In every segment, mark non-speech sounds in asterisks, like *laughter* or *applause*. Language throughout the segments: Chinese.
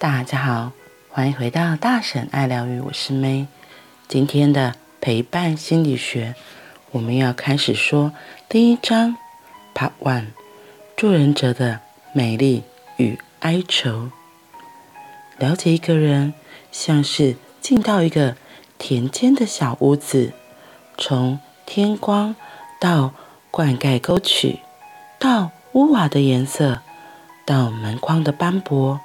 大家好，欢迎回到大婶爱疗愈，我是 May。今天的陪伴心理学，我们要开始说第一章 Part One：助人者的美丽与哀愁。了解一个人，像是进到一个田间的小屋子，从天光到灌溉沟渠，到屋瓦的颜色，到门框的斑驳。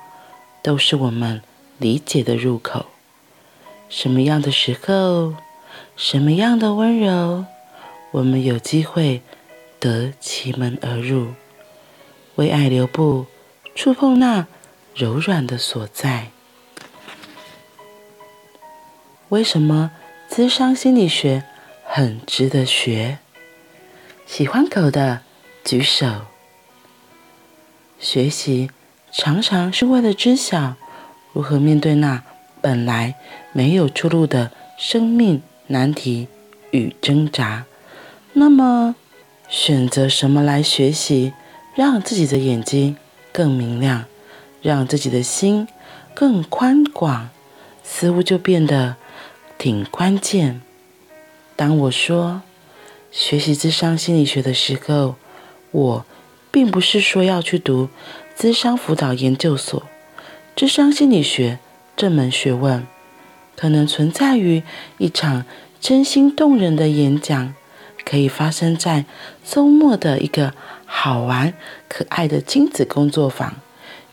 都是我们理解的入口。什么样的时候，什么样的温柔，我们有机会得其门而入，为爱留步，触碰那柔软的所在。为什么咨商心理学很值得学？喜欢狗的举手。学习。常常是为了知晓如何面对那本来没有出路的生命难题与挣扎。那么，选择什么来学习，让自己的眼睛更明亮，让自己的心更宽广，似乎就变得挺关键。当我说学习智商心理学的时候，我并不是说要去读。智商辅导研究所，智商心理学这门学问，可能存在于一场真心动人的演讲，可以发生在周末的一个好玩可爱的亲子工作坊，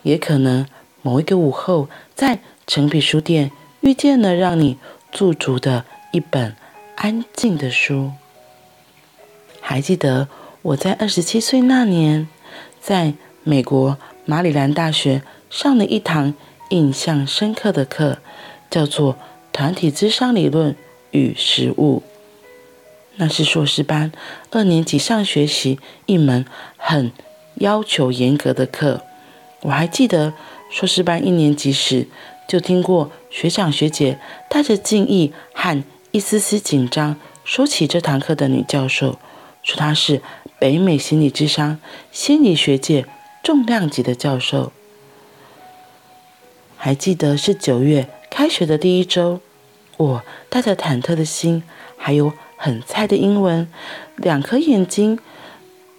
也可能某一个午后在诚品书店遇见了让你驻足的一本安静的书。还记得我在二十七岁那年，在美国。马里兰大学上了一堂印象深刻的课，叫做《团体智商理论与实务》。那是硕士班二年级上学期一门很要求严格的课。我还记得硕士班一年级时，就听过学长学姐带着敬意和一丝丝紧张说起这堂课的女教授，说她是北美心理智商心理学界。重量级的教授，还记得是九月开学的第一周，我带着忐忑的心，还有很菜的英文，两颗眼睛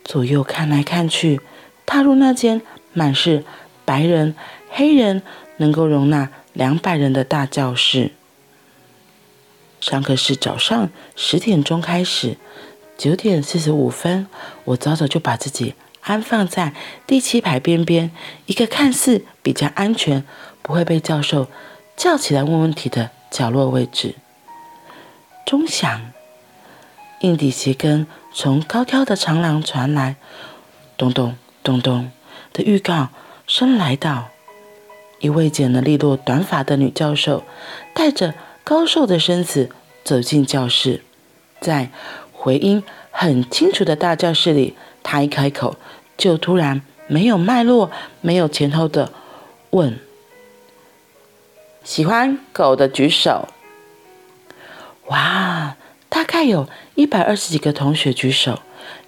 左右看来看去，踏入那间满是白人、黑人，能够容纳两百人的大教室。上课是早上十点钟开始，九点四十五分，我早早就把自己。安放在第七排边边，一个看似比较安全、不会被教授叫起来问问题的角落位置。钟响，硬底鞋跟从高挑的长廊传来，咚咚咚咚的预告声来到。一位剪了利落短发的女教授，带着高瘦的身子走进教室，在回音很清楚的大教室里。他一开口，就突然没有脉络、没有前后的问：“喜欢狗的举手。”哇，大概有一百二十几个同学举手，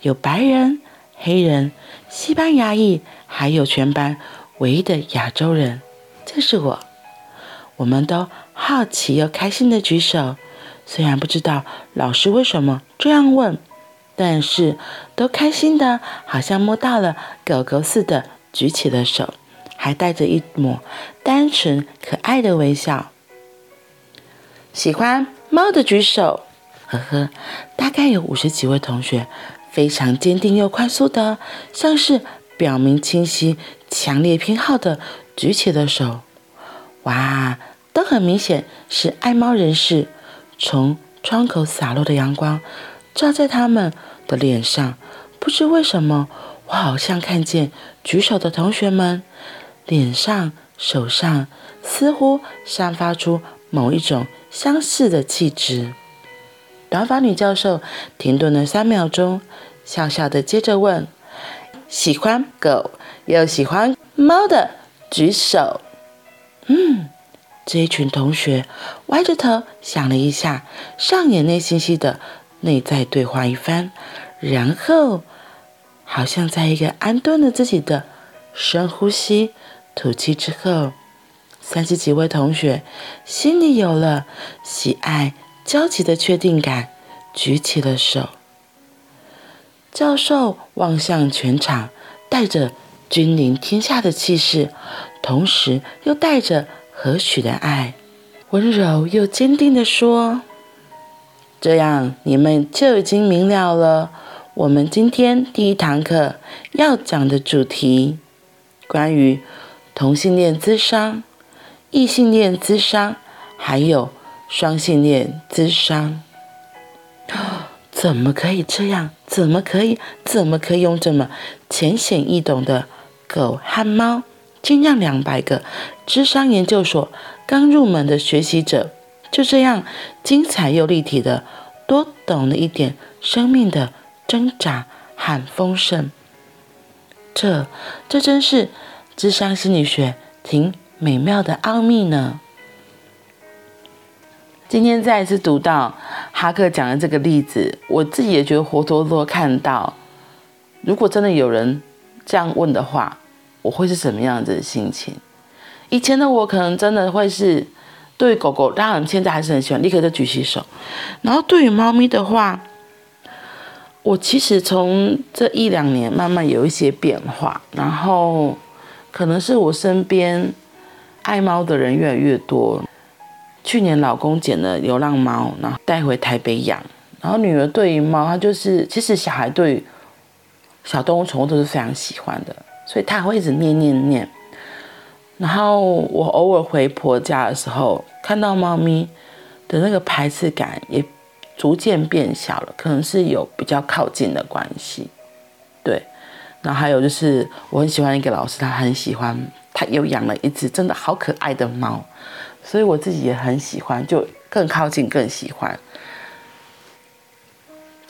有白人、黑人、西班牙裔，还有全班唯一的亚洲人，就是我。我们都好奇又开心的举手，虽然不知道老师为什么这样问。但是都开心的，好像摸到了狗狗似的，举起了手，还带着一抹单纯可爱的微笑。喜欢猫的举手，呵呵，大概有五十几位同学，非常坚定又快速的，像是表明清晰、强烈偏好的举起了手。哇，都很明显是爱猫人士。从窗口洒落的阳光。照在他们的脸上，不知为什么，我好像看见举手的同学们脸上、手上似乎散发出某一种相似的气质。短发女教授停顿了三秒钟，笑笑的接着问：“喜欢狗又喜欢猫的举手。”嗯，这一群同学歪着头想了一下，上演内心戏的。内在对话一番，然后好像在一个安顿了自己的深呼吸、吐气之后，三十几位同学心里有了喜爱焦急的确定感，举起了手。教授望向全场，带着君临天下的气势，同时又带着和煦的爱，温柔又坚定地说：“这样你们就已经明了了。我们今天第一堂课要讲的主题，关于同性恋咨商。”异性恋咨商，还有双性恋咨商，*gasps* 怎么可以这样？怎么可以？怎么可以用这么浅显易懂的狗和猫，竟让两百个智商研究所刚入门的学习者，就这样精彩又立体的多懂了一点生命的挣扎和丰盛？这，这真是智商心理学挺美妙的奥秘呢。今天再一次读到哈克讲的这个例子，我自己也觉得活脱脱看到，如果真的有人这样问的话，我会是什么样子的心情？以前的我可能真的会是对狗狗，当然现在还是很喜欢，立刻就举起手。然后对于猫咪的话，我其实从这一两年慢慢有一些变化，然后可能是我身边。爱猫的人越来越多。去年老公捡了流浪猫，然后带回台北养。然后女儿对于猫，她就是其实小孩对小动物宠物都是非常喜欢的，所以她会一直念念念。然后我偶尔回婆家的时候，看到猫咪的那个排斥感也逐渐变小了，可能是有比较靠近的关系。对，然后还有就是我很喜欢一个老师，他很喜欢。他又养了一只真的好可爱的猫，所以我自己也很喜欢，就更靠近，更喜欢。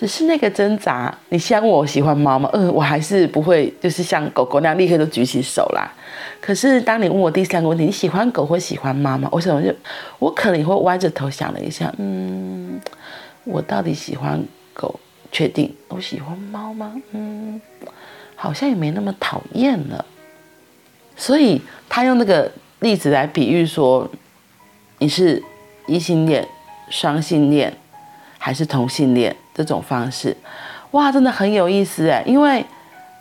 只是那个挣扎，你像我喜欢猫吗？嗯、我还是不会，就是像狗狗那样立刻就举起手啦。可是当你问我第三个问题，你喜欢狗或喜欢猫吗？我想我就我可能会歪着头想了一下，嗯，我到底喜欢狗？确定我喜欢猫吗？嗯，好像也没那么讨厌了。所以他用那个例子来比喻说，你是异性恋、双性恋还是同性恋这种方式，哇，真的很有意思哎！因为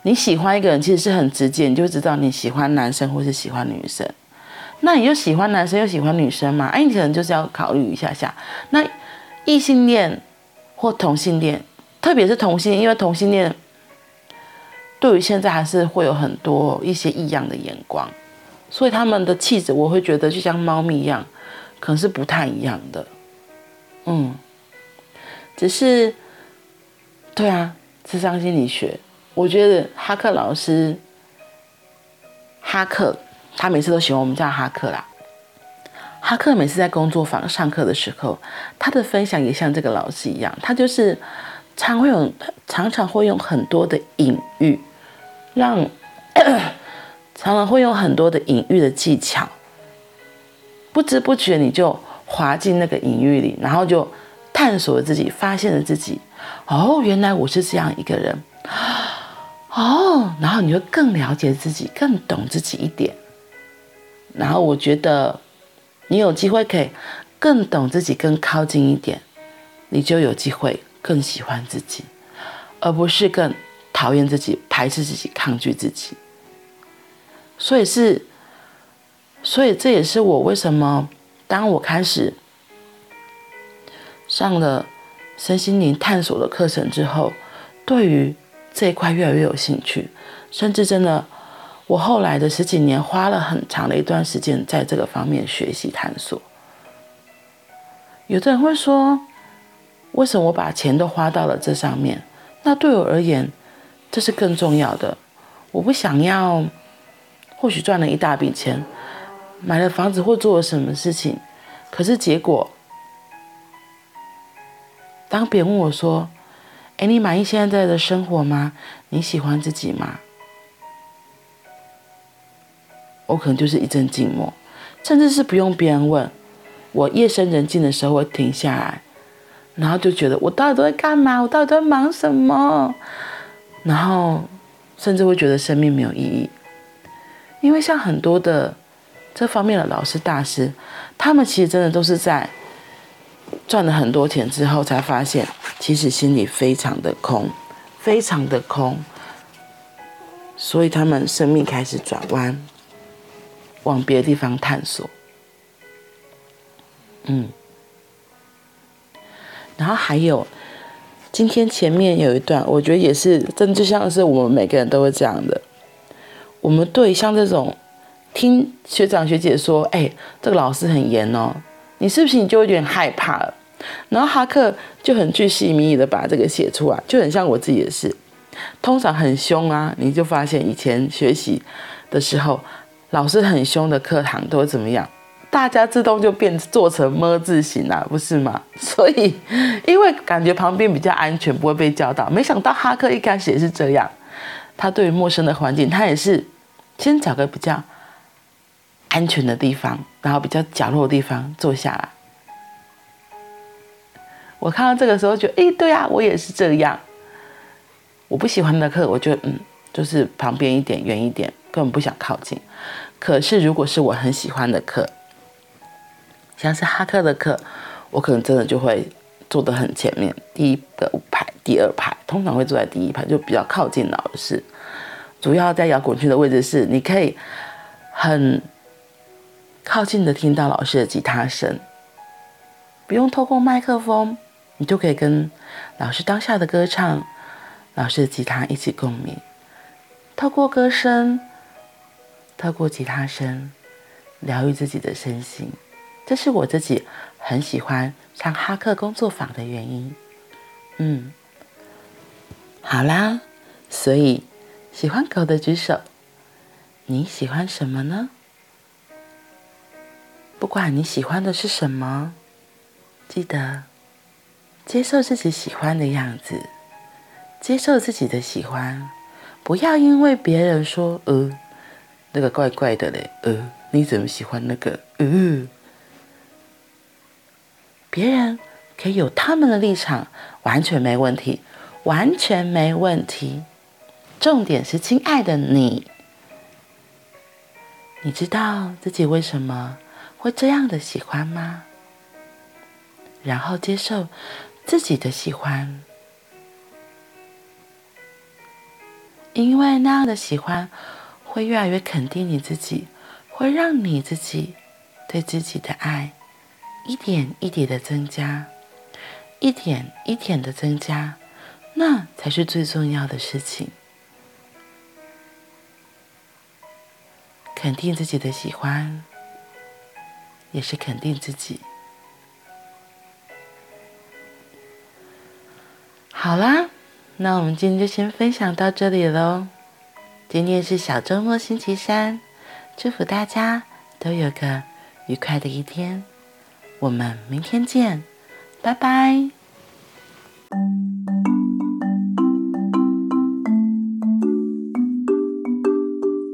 你喜欢一个人其实是很直接，你就知道你喜欢男生或是喜欢女生。那你就喜欢男生又喜欢女生嘛？哎，你可能就是要考虑一下下。那异性恋或同性恋，特别是同性，因为同性恋。对于现在还是会有很多一些异样的眼光，所以他们的气质我会觉得就像猫咪一样，可能是不太一样的。嗯，只是，对啊，智商心理学，我觉得哈克老师，哈克他每次都喜欢我们叫哈克啦。哈克每次在工作坊上课的时候，他的分享也像这个老师一样，他就是常会有常常会用很多的隐喻。让 *coughs* 常常会用很多的隐喻的技巧，不知不觉你就滑进那个隐喻里，然后就探索了自己，发现了自己。哦，原来我是这样一个人。*gasps* 哦，然后你会更了解自己，更懂自己一点。然后我觉得你有机会可以更懂自己，更靠近一点，你就有机会更喜欢自己，而不是更。讨厌自己，排斥自己，抗拒自己，所以是，所以这也是我为什么当我开始上了身心灵探索的课程之后，对于这一块越来越有兴趣，甚至真的，我后来的十几年花了很长的一段时间在这个方面学习探索。有的人会说，为什么我把钱都花到了这上面？那对我而言，这是更重要的。我不想要，或许赚了一大笔钱，买了房子或做了什么事情，可是结果，当别人问我说：“哎，你满意现在的生活吗？你喜欢自己吗？”我可能就是一阵静默，甚至是不用别人问，我夜深人静的时候会停下来，然后就觉得我到底都在干嘛？我到底都在忙什么？然后，甚至会觉得生命没有意义，因为像很多的这方面的老师大师，他们其实真的都是在赚了很多钱之后，才发现其实心里非常的空，非常的空，所以他们生命开始转弯，往别的地方探索。嗯，然后还有今天前面有一段，我觉得也是真的，就像是我们每个人都会这样的。我们对像这种听学长学姐说，哎，这个老师很严哦，你是不是你就有点害怕了？然后哈克就很巨细靡遗的把这个写出来，就很像我自己也是，通常很凶啊，你就发现以前学习的时候，老师很凶的课堂都会怎么样？大家自动就变做成么字形了，不是吗？*laughs* 所以，因为感觉旁边比较安全，不会被叫到。没想到哈克一开始也是这样，他对于陌生的环境，他也是先找个比较安全的地方，然后比较角落的地方坐下来。我看到这个时候，觉得，诶，对啊，我也是这样。我不喜欢的课，我就嗯，就是旁边一点，远一点，根本不想靠近。可是如果是我很喜欢的课，像是哈克的课，我可能真的就会坐得很前面，第一个排、第二排，通常会坐在第一排，就比较靠近老师。主要在摇滚区的位置是，你可以很靠近的听到老师的吉他声，不用透过麦克风，你就可以跟老师当下的歌唱、老师的吉他一起共鸣。透过歌声，透过吉他声，疗愈自己的身心。这是我自己很喜欢上哈克工作坊的原因。嗯，好啦，所以喜欢狗的举手，你喜欢什么呢？不管你喜欢的是什么，记得接受自己喜欢的样子，接受自己的喜欢，不要因为别人说呃那个怪怪的嘞，呃你怎么喜欢那个呃。别人可以有他们的立场，完全没问题，完全没问题。重点是，亲爱的你，你知道自己为什么会这样的喜欢吗？然后接受自己的喜欢，因为那样的喜欢会越来越肯定你自己，会让你自己对自己的爱。一点一点的增加，一点一点的增加，那才是最重要的事情。肯定自己的喜欢，也是肯定自己。好啦，那我们今天就先分享到这里喽。今天是小周末星期三，祝福大家都有个愉快的一天。我们明天见，拜拜。